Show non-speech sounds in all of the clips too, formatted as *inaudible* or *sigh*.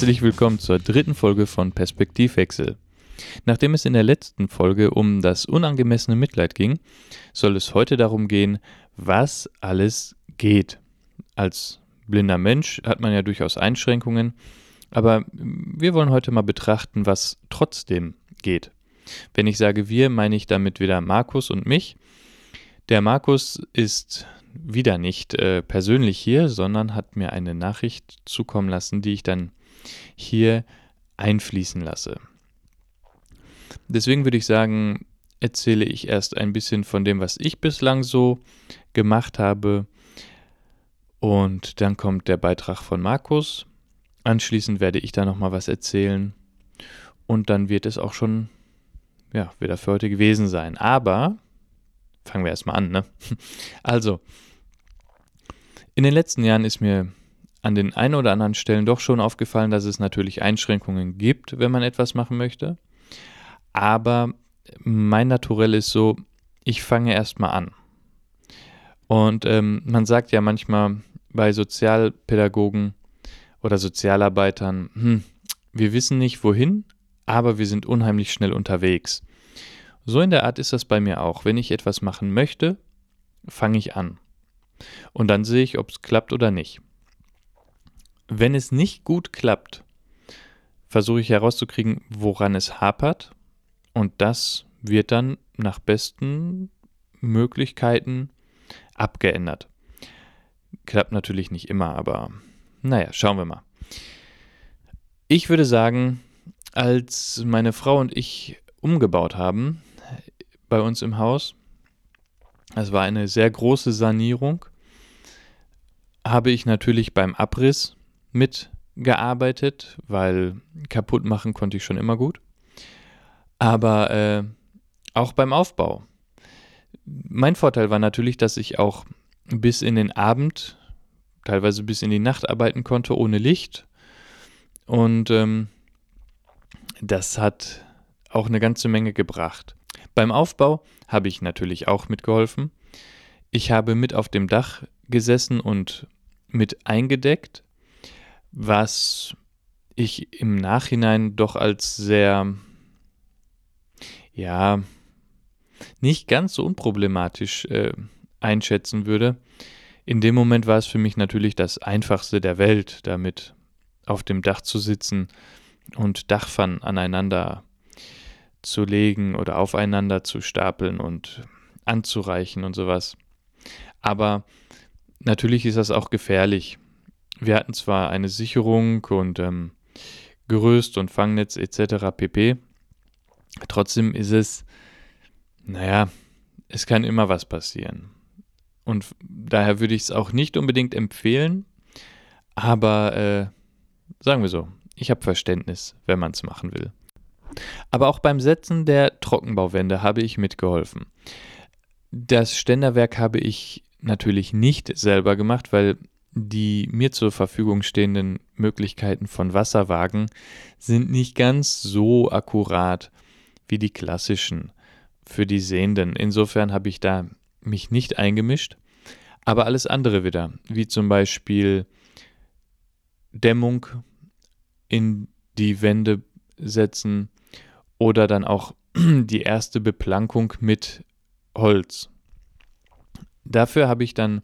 Herzlich willkommen zur dritten Folge von Perspektivwechsel. Nachdem es in der letzten Folge um das unangemessene Mitleid ging, soll es heute darum gehen, was alles geht. Als blinder Mensch hat man ja durchaus Einschränkungen, aber wir wollen heute mal betrachten, was trotzdem geht. Wenn ich sage wir, meine ich damit wieder Markus und mich. Der Markus ist wieder nicht äh, persönlich hier, sondern hat mir eine Nachricht zukommen lassen, die ich dann hier einfließen lasse. Deswegen würde ich sagen, erzähle ich erst ein bisschen von dem, was ich bislang so gemacht habe. Und dann kommt der Beitrag von Markus. Anschließend werde ich da nochmal was erzählen. Und dann wird es auch schon ja, wieder für heute gewesen sein. Aber fangen wir erstmal an, ne? *laughs* Also, in den letzten Jahren ist mir an den einen oder anderen Stellen doch schon aufgefallen, dass es natürlich Einschränkungen gibt, wenn man etwas machen möchte. Aber mein Naturell ist so, ich fange erstmal an. Und ähm, man sagt ja manchmal bei Sozialpädagogen oder Sozialarbeitern, hm, wir wissen nicht wohin, aber wir sind unheimlich schnell unterwegs. So in der Art ist das bei mir auch. Wenn ich etwas machen möchte, fange ich an. Und dann sehe ich, ob es klappt oder nicht. Wenn es nicht gut klappt, versuche ich herauszukriegen, woran es hapert. Und das wird dann nach besten Möglichkeiten abgeändert. Klappt natürlich nicht immer, aber naja, schauen wir mal. Ich würde sagen, als meine Frau und ich umgebaut haben bei uns im Haus, es war eine sehr große Sanierung, habe ich natürlich beim Abriss mitgearbeitet, weil kaputt machen konnte ich schon immer gut. Aber äh, auch beim Aufbau. Mein Vorteil war natürlich, dass ich auch bis in den Abend, teilweise bis in die Nacht arbeiten konnte ohne Licht. Und ähm, das hat auch eine ganze Menge gebracht. Beim Aufbau habe ich natürlich auch mitgeholfen. Ich habe mit auf dem Dach gesessen und mit eingedeckt, was ich im Nachhinein doch als sehr, ja, nicht ganz so unproblematisch äh, einschätzen würde. In dem Moment war es für mich natürlich das Einfachste der Welt, damit auf dem Dach zu sitzen und Dachpfannen aneinander zu legen oder aufeinander zu stapeln und anzureichen und sowas. Aber natürlich ist das auch gefährlich. Wir hatten zwar eine Sicherung und ähm, Gerüst und Fangnetz etc. pp. Trotzdem ist es, naja, es kann immer was passieren. Und daher würde ich es auch nicht unbedingt empfehlen, aber äh, sagen wir so, ich habe Verständnis, wenn man es machen will. Aber auch beim Setzen der Trockenbauwände habe ich mitgeholfen. Das Ständerwerk habe ich natürlich nicht selber gemacht, weil die mir zur Verfügung stehenden Möglichkeiten von Wasserwagen sind nicht ganz so akkurat wie die klassischen für die Sehenden. Insofern habe ich da mich nicht eingemischt, aber alles andere wieder, wie zum Beispiel Dämmung in die Wände setzen oder dann auch *clears throat* die erste Beplankung mit Holz. Dafür habe ich dann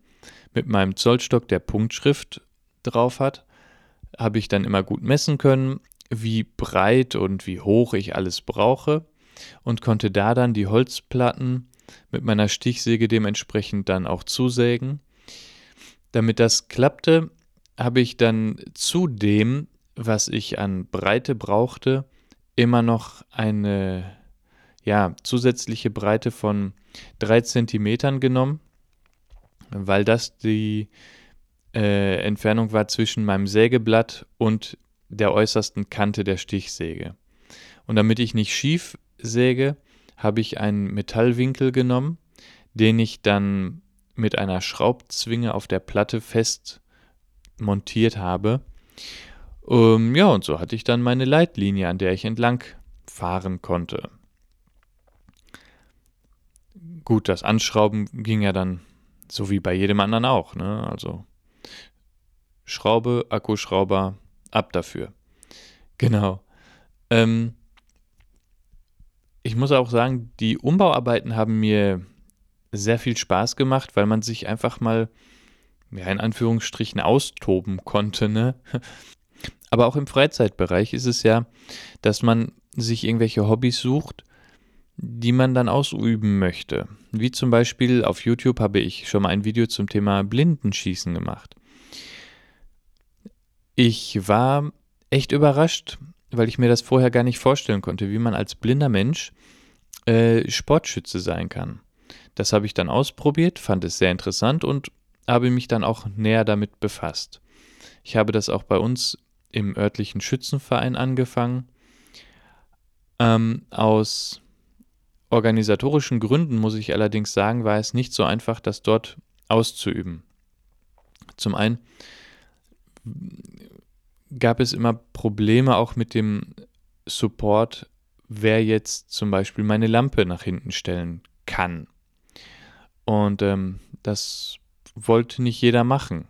mit meinem Zollstock, der Punktschrift drauf hat, habe ich dann immer gut messen können, wie breit und wie hoch ich alles brauche und konnte da dann die Holzplatten mit meiner Stichsäge dementsprechend dann auch zusägen. Damit das klappte, habe ich dann zu dem, was ich an Breite brauchte, immer noch eine ja, zusätzliche Breite von 3 cm genommen weil das die äh, Entfernung war zwischen meinem Sägeblatt und der äußersten Kante der Stichsäge. Und damit ich nicht schief säge, habe ich einen Metallwinkel genommen, den ich dann mit einer Schraubzwinge auf der Platte fest montiert habe. Um, ja, und so hatte ich dann meine Leitlinie, an der ich entlang fahren konnte. Gut, das Anschrauben ging ja dann so wie bei jedem anderen auch. Ne? Also Schraube, Akkuschrauber, ab dafür. Genau. Ähm, ich muss auch sagen, die Umbauarbeiten haben mir sehr viel Spaß gemacht, weil man sich einfach mal, ja, in Anführungsstrichen austoben konnte, ne? *laughs* Aber auch im Freizeitbereich ist es ja, dass man sich irgendwelche Hobbys sucht, die man dann ausüben möchte. Wie zum Beispiel auf YouTube habe ich schon mal ein Video zum Thema Blindenschießen gemacht. Ich war echt überrascht, weil ich mir das vorher gar nicht vorstellen konnte, wie man als blinder Mensch äh, Sportschütze sein kann. Das habe ich dann ausprobiert, fand es sehr interessant und habe mich dann auch näher damit befasst. Ich habe das auch bei uns im örtlichen Schützenverein angefangen. Ähm, aus organisatorischen Gründen muss ich allerdings sagen, war es nicht so einfach, das dort auszuüben. Zum einen gab es immer Probleme auch mit dem Support, wer jetzt zum Beispiel meine Lampe nach hinten stellen kann. Und ähm, das wollte nicht jeder machen.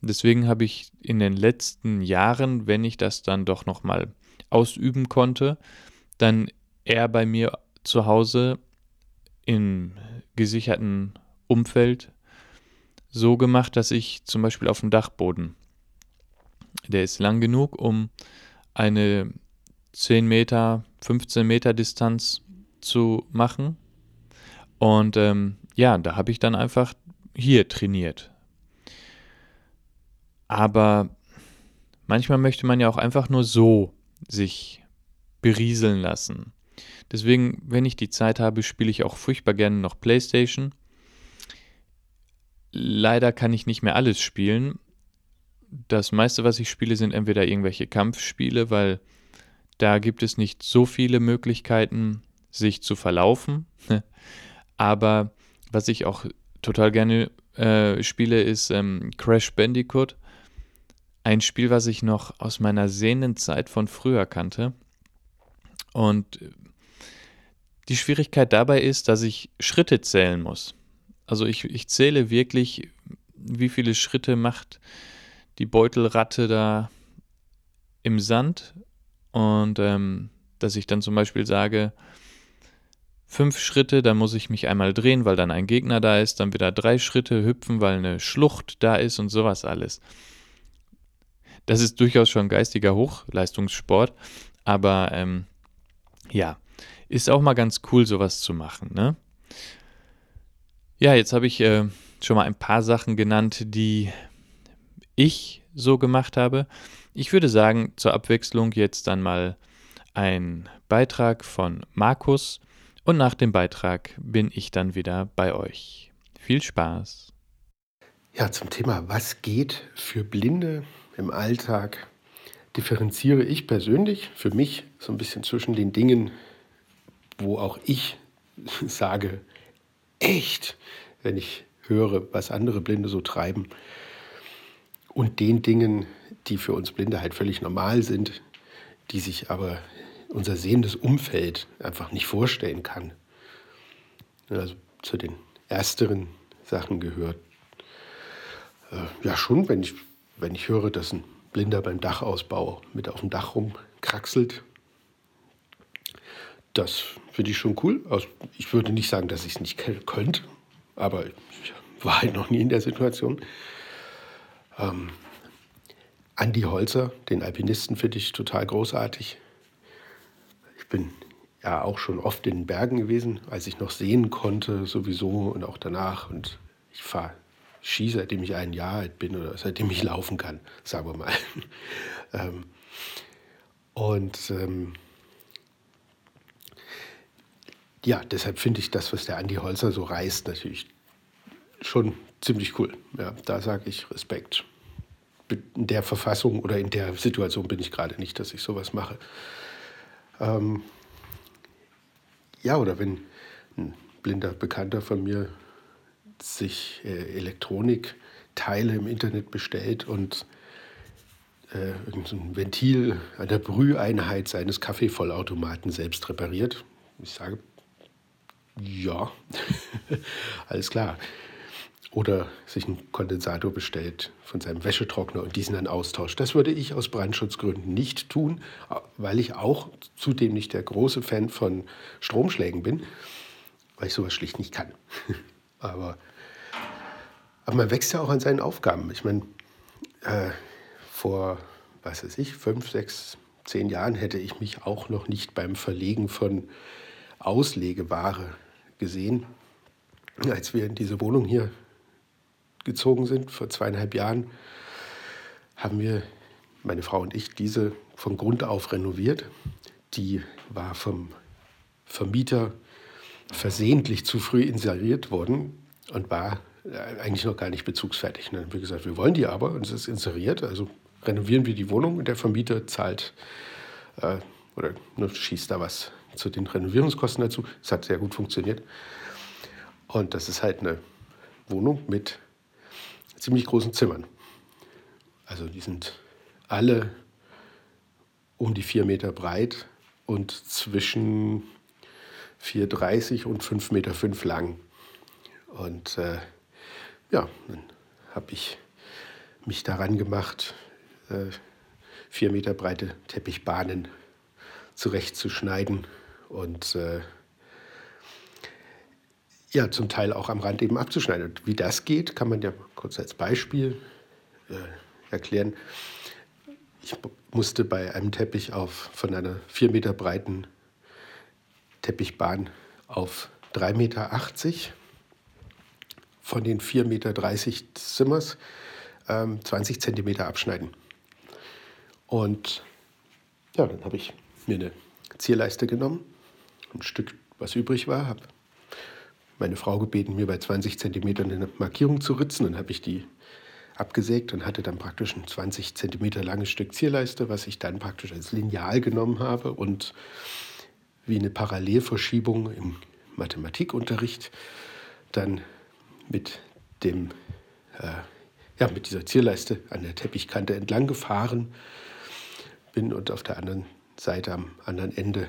Deswegen habe ich in den letzten Jahren, wenn ich das dann doch nochmal ausüben konnte, dann eher bei mir zu Hause im gesicherten Umfeld so gemacht, dass ich zum Beispiel auf dem Dachboden, der ist lang genug, um eine 10 Meter, 15 Meter Distanz zu machen. Und ähm, ja, da habe ich dann einfach hier trainiert. Aber manchmal möchte man ja auch einfach nur so sich berieseln lassen. Deswegen, wenn ich die Zeit habe, spiele ich auch furchtbar gerne noch PlayStation. Leider kann ich nicht mehr alles spielen. Das meiste, was ich spiele, sind entweder irgendwelche Kampfspiele, weil da gibt es nicht so viele Möglichkeiten, sich zu verlaufen. *laughs* Aber was ich auch total gerne äh, spiele, ist ähm, Crash Bandicoot. Ein Spiel, was ich noch aus meiner sehenden Zeit von früher kannte. Und die Schwierigkeit dabei ist, dass ich Schritte zählen muss. Also ich, ich zähle wirklich, wie viele Schritte macht die Beutelratte da im Sand. Und ähm, dass ich dann zum Beispiel sage, fünf Schritte, dann muss ich mich einmal drehen, weil dann ein Gegner da ist, dann wieder drei Schritte hüpfen, weil eine Schlucht da ist und sowas alles. Das ist durchaus schon geistiger Hochleistungssport, aber ähm, ja, ist auch mal ganz cool, sowas zu machen, ne? Ja, jetzt habe ich äh, schon mal ein paar Sachen genannt, die ich so gemacht habe. Ich würde sagen, zur Abwechslung jetzt dann mal ein Beitrag von Markus und nach dem Beitrag bin ich dann wieder bei euch. Viel Spaß! Ja, zum Thema, was geht für Blinde im Alltag, differenziere ich persönlich für mich so ein bisschen zwischen den Dingen, wo auch ich *laughs* sage, echt, wenn ich höre, was andere Blinde so treiben. Und den Dingen, die für uns Blinde halt völlig normal sind, die sich aber unser sehendes Umfeld einfach nicht vorstellen kann. Also zu den ersteren Sachen gehört. Äh, ja, schon, wenn ich, wenn ich höre, dass ein Blinder beim Dachausbau mit auf dem Dach rumkraxelt, das finde ich schon cool. Also ich würde nicht sagen, dass ich es nicht könnte, aber ich war halt noch nie in der Situation. Ähm, Andi Holzer, den Alpinisten, finde ich total großartig. Ich bin ja auch schon oft in den Bergen gewesen, als ich noch sehen konnte, sowieso und auch danach. Und ich fahre Ski, seitdem ich ein Jahr alt bin oder seitdem ich laufen kann, sagen wir mal. *laughs* ähm, und ähm, ja, deshalb finde ich das, was der Andi Holzer so reißt, natürlich schon ziemlich cool. Ja, da sage ich Respekt. In der Verfassung oder in der Situation bin ich gerade nicht, dass ich sowas mache. Ähm, ja, oder wenn ein blinder Bekannter von mir sich äh, Elektronikteile im Internet bestellt und äh, ein Ventil an der Brüheinheit seines Kaffeevollautomaten selbst repariert. Ich sage, ja, *laughs* alles klar. oder sich einen Kondensator bestellt von seinem Wäschetrockner und diesen dann austauscht. Das würde ich aus Brandschutzgründen nicht tun, weil ich auch zudem nicht der große Fan von Stromschlägen bin, weil ich sowas schlicht nicht kann. *laughs* aber, aber man wächst ja auch an seinen Aufgaben. Ich meine, äh, vor, was weiß ich, fünf, sechs, zehn Jahren hätte ich mich auch noch nicht beim Verlegen von Auslegeware gesehen. Als wir in diese Wohnung hier gezogen sind, vor zweieinhalb Jahren, haben wir, meine Frau und ich, diese von Grund auf renoviert. Die war vom Vermieter versehentlich zu früh inseriert worden und war eigentlich noch gar nicht bezugsfertig. haben wir gesagt, wir wollen die aber und es ist inseriert, also renovieren wir die Wohnung und der Vermieter zahlt äh, oder ne, schießt da was zu den Renovierungskosten dazu. Es hat sehr gut funktioniert. Und das ist halt eine Wohnung mit ziemlich großen Zimmern. Also die sind alle um die vier Meter breit und zwischen 4,30 und 5,5 Meter lang. Und äh, ja, dann habe ich mich daran gemacht, äh, vier Meter breite Teppichbahnen zurechtzuschneiden und äh, ja, zum Teil auch am Rand eben abzuschneiden. Und wie das geht, kann man ja kurz als Beispiel äh, erklären. Ich musste bei einem Teppich auf, von einer vier Meter breiten Teppichbahn auf 3,80 Meter von den 4,30 Meter Zimmers ähm, 20 Zentimeter abschneiden. Und ja, dann habe ich mir eine Zierleiste genommen, ein Stück, was übrig war, habe meine Frau gebeten, mir bei 20 Zentimetern eine Markierung zu ritzen. Dann habe ich die abgesägt und hatte dann praktisch ein 20 Zentimeter langes Stück Zierleiste, was ich dann praktisch als Lineal genommen habe und wie eine Parallelverschiebung im Mathematikunterricht dann mit dem äh, ja, mit dieser Zierleiste an der Teppichkante entlang gefahren bin und auf der anderen Seite am anderen Ende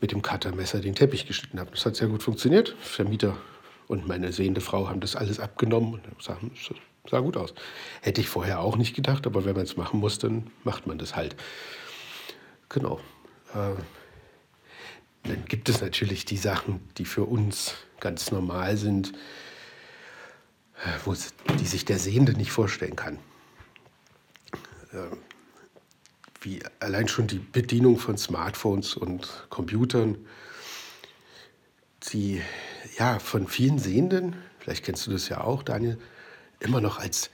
mit dem Cuttermesser den Teppich geschnitten habe. Das hat sehr gut funktioniert. Vermieter und meine sehende Frau haben das alles abgenommen und sah, sah gut aus. Hätte ich vorher auch nicht gedacht, aber wenn man es machen muss, dann macht man das halt. Genau. Äh, dann gibt es natürlich die Sachen, die für uns ganz normal sind wo die sich der Sehende nicht vorstellen kann. Ähm, wie allein schon die Bedienung von Smartphones und Computern, die ja von vielen Sehenden, vielleicht kennst du das ja auch, Daniel, immer noch als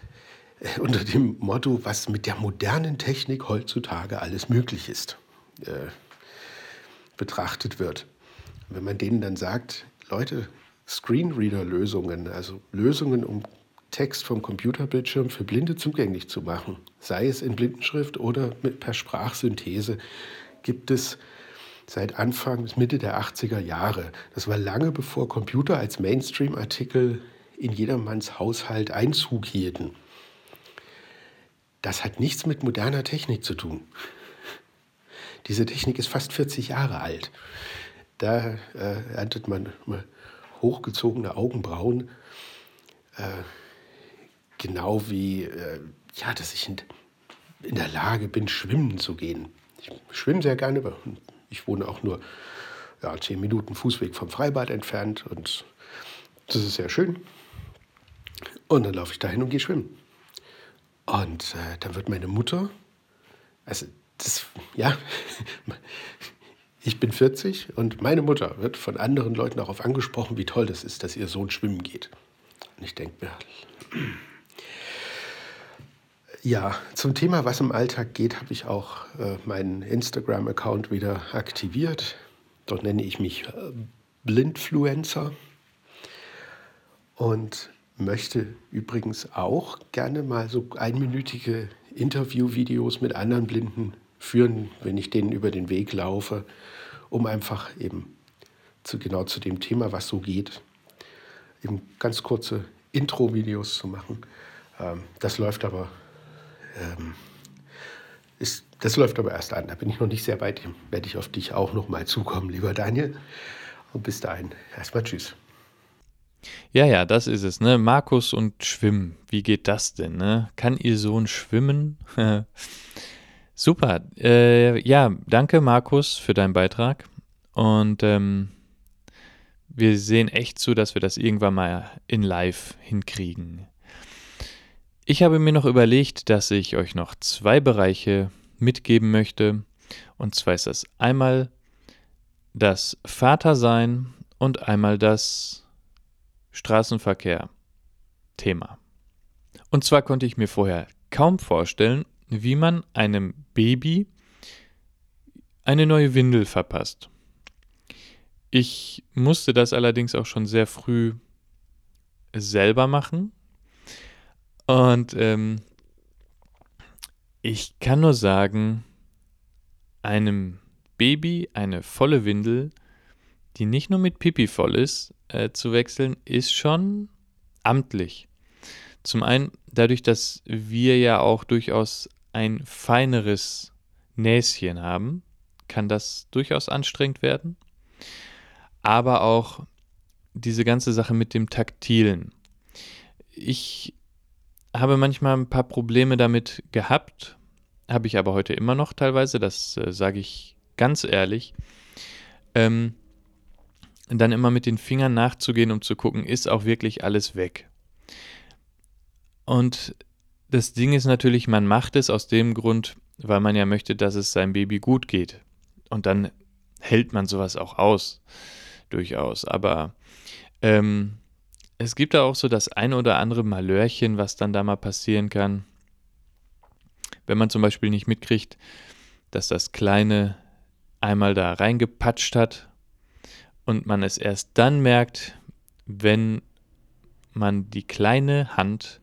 äh, unter dem Motto, was mit der modernen Technik heutzutage alles möglich ist, äh, betrachtet wird. wenn man denen dann sagt, Leute, Screenreader-Lösungen, also Lösungen, um Text vom Computerbildschirm für Blinde zugänglich zu machen, sei es in Blindenschrift oder mit, per Sprachsynthese, gibt es seit Anfang bis Mitte der 80er Jahre. Das war lange bevor Computer als Mainstream-Artikel in jedermanns Haushalt Einzug hielten. Das hat nichts mit moderner Technik zu tun. Diese Technik ist fast 40 Jahre alt. Da äh, erntet man hochgezogene Augenbrauen. Äh, genau wie, äh, ja, dass ich in, in, der Lage bin, schwimmen zu gehen. Ich schwimme sehr gerne, aber ich wohne auch nur ja, zehn Minuten Fußweg vom Freibad entfernt und das ist sehr schön. Und dann laufe ich dahin und gehe schwimmen. Und äh, dann wird meine Mutter, also das, ja, *laughs* ich bin 40 und meine Mutter wird von anderen Leuten darauf angesprochen, wie toll das ist, dass ihr Sohn schwimmen geht. Und ich denke mir, *clears throat* ja, zum Thema, was im Alltag geht, habe ich auch äh, meinen Instagram-Account wieder aktiviert. Dort nenne ich mich äh, Blindfluencer und möchte übrigens auch gerne mal so einminütige Interviewvideos mit anderen Blinden führen, wenn ich denen über den Weg laufe, um einfach eben zu, genau zu dem Thema, was so geht, eben ganz kurze Intro-Videos zu machen. Ähm, das läuft aber ähm, ist, das läuft aber erst an. Da bin ich noch nicht sehr weit. Werde ich auf dich auch noch mal zukommen, lieber Daniel. Und bis dahin erstmal Tschüss. Ja, ja, das ist es, ne? Markus und Schwimmen. Wie geht das denn, ne? Kann ihr Sohn schwimmen? *laughs* Super. Äh, ja, danke, Markus, für deinen Beitrag. Und ähm, wir sehen echt zu, dass wir das irgendwann mal in live hinkriegen. Ich habe mir noch überlegt, dass ich euch noch zwei Bereiche mitgeben möchte. Und zwar ist das einmal das Vatersein und einmal das Straßenverkehr-Thema. Und zwar konnte ich mir vorher kaum vorstellen, wie man einem Baby eine neue Windel verpasst. Ich musste das allerdings auch schon sehr früh selber machen. Und ähm, ich kann nur sagen, einem Baby eine volle Windel, die nicht nur mit Pipi voll ist, äh, zu wechseln, ist schon amtlich. Zum einen dadurch, dass wir ja auch durchaus ein feineres Näschen haben, kann das durchaus anstrengend werden. Aber auch diese ganze Sache mit dem Taktilen. Ich habe manchmal ein paar Probleme damit gehabt, habe ich aber heute immer noch teilweise, das äh, sage ich ganz ehrlich. Ähm, dann immer mit den Fingern nachzugehen, um zu gucken, ist auch wirklich alles weg. Und das Ding ist natürlich, man macht es aus dem Grund, weil man ja möchte, dass es seinem Baby gut geht. Und dann hält man sowas auch aus, durchaus. Aber ähm, es gibt da auch so das ein oder andere Malörchen, was dann da mal passieren kann. Wenn man zum Beispiel nicht mitkriegt, dass das Kleine einmal da reingepatscht hat und man es erst dann merkt, wenn man die kleine Hand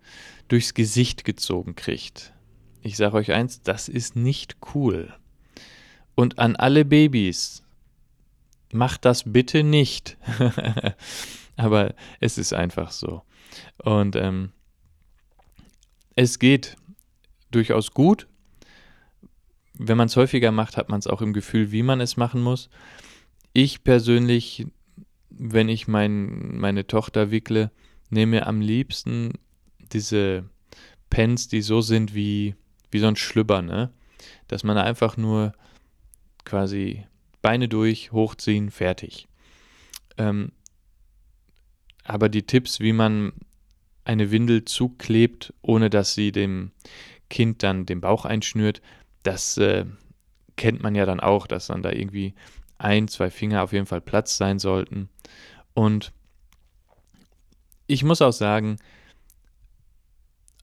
durchs Gesicht gezogen kriegt. Ich sage euch eins, das ist nicht cool. Und an alle Babys, macht das bitte nicht. *laughs* Aber es ist einfach so. Und ähm, es geht durchaus gut. Wenn man es häufiger macht, hat man es auch im Gefühl, wie man es machen muss. Ich persönlich, wenn ich mein, meine Tochter wickle, nehme am liebsten diese Pens, die so sind wie, wie so ein Schlüpper, ne? Dass man einfach nur quasi Beine durch, hochziehen, fertig. Ähm, aber die Tipps, wie man eine Windel zuklebt, ohne dass sie dem Kind dann den Bauch einschnürt, das äh, kennt man ja dann auch, dass dann da irgendwie ein, zwei Finger auf jeden Fall Platz sein sollten. Und ich muss auch sagen,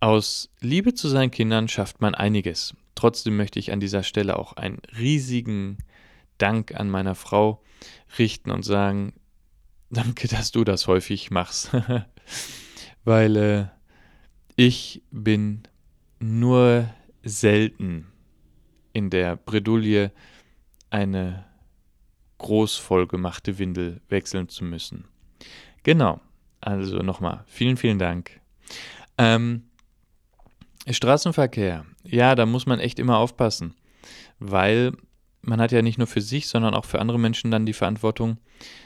aus Liebe zu seinen Kindern schafft man einiges. Trotzdem möchte ich an dieser Stelle auch einen riesigen Dank an meiner Frau richten und sagen, *laughs* danke, dass du das häufig machst. *laughs* Weil äh, ich bin nur selten in der Bredouille, eine groß vollgemachte Windel wechseln zu müssen. Genau, also nochmal, vielen, vielen Dank. Ähm, Straßenverkehr, ja, da muss man echt immer aufpassen, weil man hat ja nicht nur für sich, sondern auch für andere Menschen dann die Verantwortung.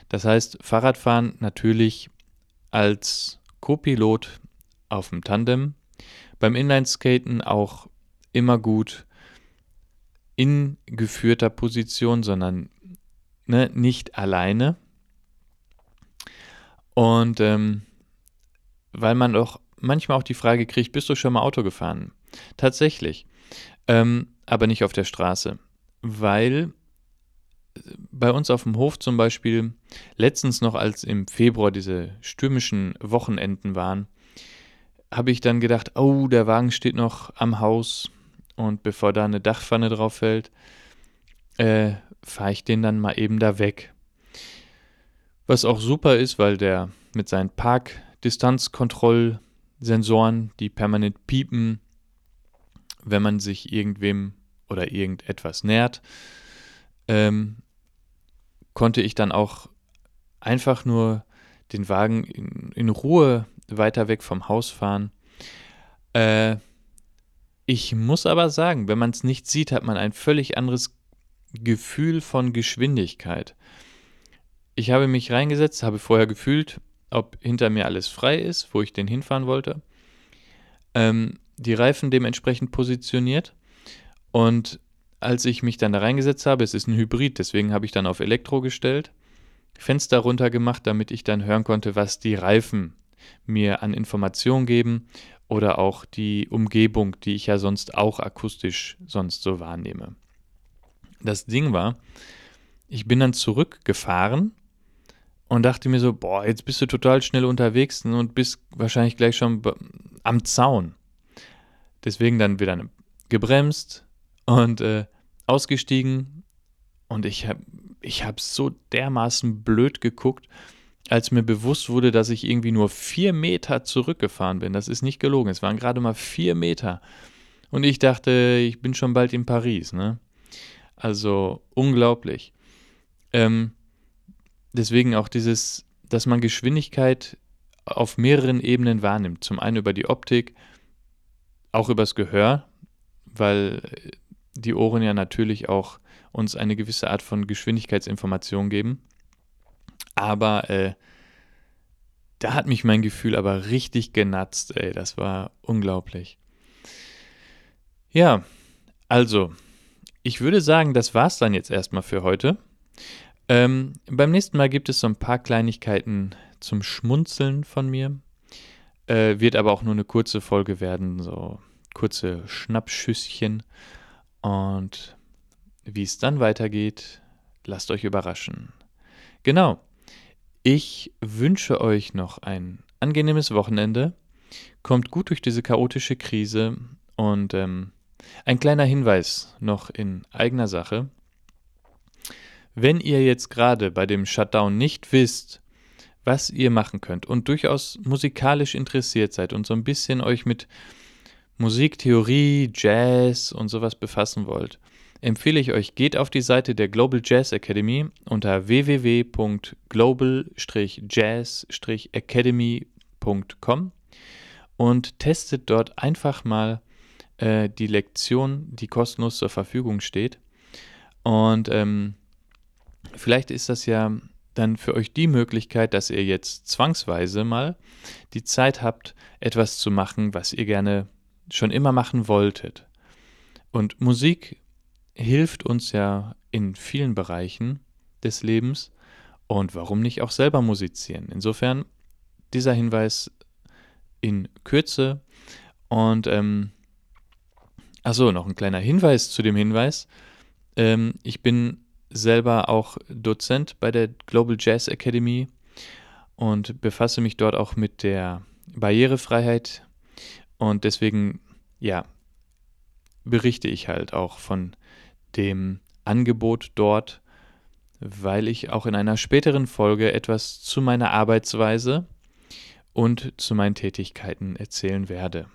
Das heißt, Fahrradfahren natürlich als Co-Pilot auf dem Tandem, beim Inlineskaten auch immer gut in geführter Position, sondern ne, nicht alleine. Und ähm, weil man doch manchmal auch die Frage kriegt, bist du schon mal Auto gefahren? Tatsächlich. Ähm, aber nicht auf der Straße. Weil äh, bei uns auf dem Hof zum Beispiel letztens noch, als im Februar diese stürmischen Wochenenden waren, habe ich dann gedacht, oh, der Wagen steht noch am Haus und bevor da eine Dachpfanne drauf fällt, äh, fahre ich den dann mal eben da weg. Was auch super ist, weil der mit seinen Parkdistanzkontrollsensoren, die permanent piepen, wenn man sich irgendwem oder irgendetwas nähert, ähm, konnte ich dann auch einfach nur den Wagen in, in Ruhe weiter weg vom Haus fahren. Äh, ich muss aber sagen, wenn man es nicht sieht, hat man ein völlig anderes Gefühl von Geschwindigkeit. Ich habe mich reingesetzt, habe vorher gefühlt, ob hinter mir alles frei ist, wo ich den hinfahren wollte. Ähm, die Reifen dementsprechend positioniert. Und als ich mich dann da reingesetzt habe, es ist ein Hybrid, deswegen habe ich dann auf Elektro gestellt, Fenster runter gemacht, damit ich dann hören konnte, was die Reifen mir an Informationen geben oder auch die Umgebung, die ich ja sonst auch akustisch sonst so wahrnehme. Das Ding war, ich bin dann zurückgefahren und dachte mir so, boah, jetzt bist du total schnell unterwegs und bist wahrscheinlich gleich schon am Zaun. Deswegen dann wieder gebremst und äh, ausgestiegen und ich habe ich hab so dermaßen blöd geguckt, als mir bewusst wurde, dass ich irgendwie nur vier Meter zurückgefahren bin. Das ist nicht gelogen, es waren gerade mal vier Meter. Und ich dachte, ich bin schon bald in Paris, ne? Also unglaublich. Ähm, deswegen auch dieses, dass man Geschwindigkeit auf mehreren Ebenen wahrnimmt. Zum einen über die Optik, auch übers Gehör, weil die Ohren ja natürlich auch uns eine gewisse Art von Geschwindigkeitsinformation geben. Aber äh, da hat mich mein Gefühl aber richtig genatzt, ey. Das war unglaublich. Ja, also, ich würde sagen, das war's dann jetzt erstmal für heute. Ähm, beim nächsten Mal gibt es so ein paar Kleinigkeiten zum Schmunzeln von mir. Äh, wird aber auch nur eine kurze Folge werden, so kurze Schnappschüsschen. Und wie es dann weitergeht, lasst euch überraschen. Genau. Ich wünsche euch noch ein angenehmes Wochenende. Kommt gut durch diese chaotische Krise und ähm, ein kleiner Hinweis noch in eigener Sache. Wenn ihr jetzt gerade bei dem Shutdown nicht wisst, was ihr machen könnt und durchaus musikalisch interessiert seid und so ein bisschen euch mit Musiktheorie, Jazz und sowas befassen wollt, empfehle ich euch, geht auf die Seite der Global Jazz Academy unter www.global-jazz-academy.com und testet dort einfach mal äh, die Lektion, die kostenlos zur Verfügung steht. Und ähm, vielleicht ist das ja dann für euch die Möglichkeit, dass ihr jetzt zwangsweise mal die Zeit habt, etwas zu machen, was ihr gerne schon immer machen wolltet. Und Musik hilft uns ja in vielen Bereichen des Lebens und warum nicht auch selber musizieren. Insofern dieser Hinweis in Kürze und ähm, achso, noch ein kleiner Hinweis zu dem Hinweis. Ähm, ich bin selber auch Dozent bei der Global Jazz Academy und befasse mich dort auch mit der Barrierefreiheit und deswegen, ja, berichte ich halt auch von dem Angebot dort, weil ich auch in einer späteren Folge etwas zu meiner Arbeitsweise und zu meinen Tätigkeiten erzählen werde.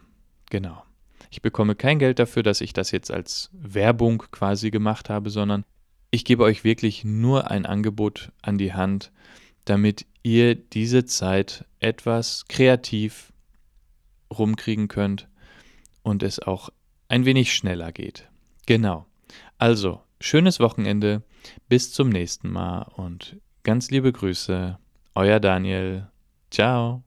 Genau. Ich bekomme kein Geld dafür, dass ich das jetzt als Werbung quasi gemacht habe, sondern ich gebe euch wirklich nur ein Angebot an die Hand, damit ihr diese Zeit etwas kreativ rumkriegen könnt und es auch ein wenig schneller geht. Genau. Also, schönes Wochenende, bis zum nächsten Mal und ganz liebe Grüße, euer Daniel. Ciao.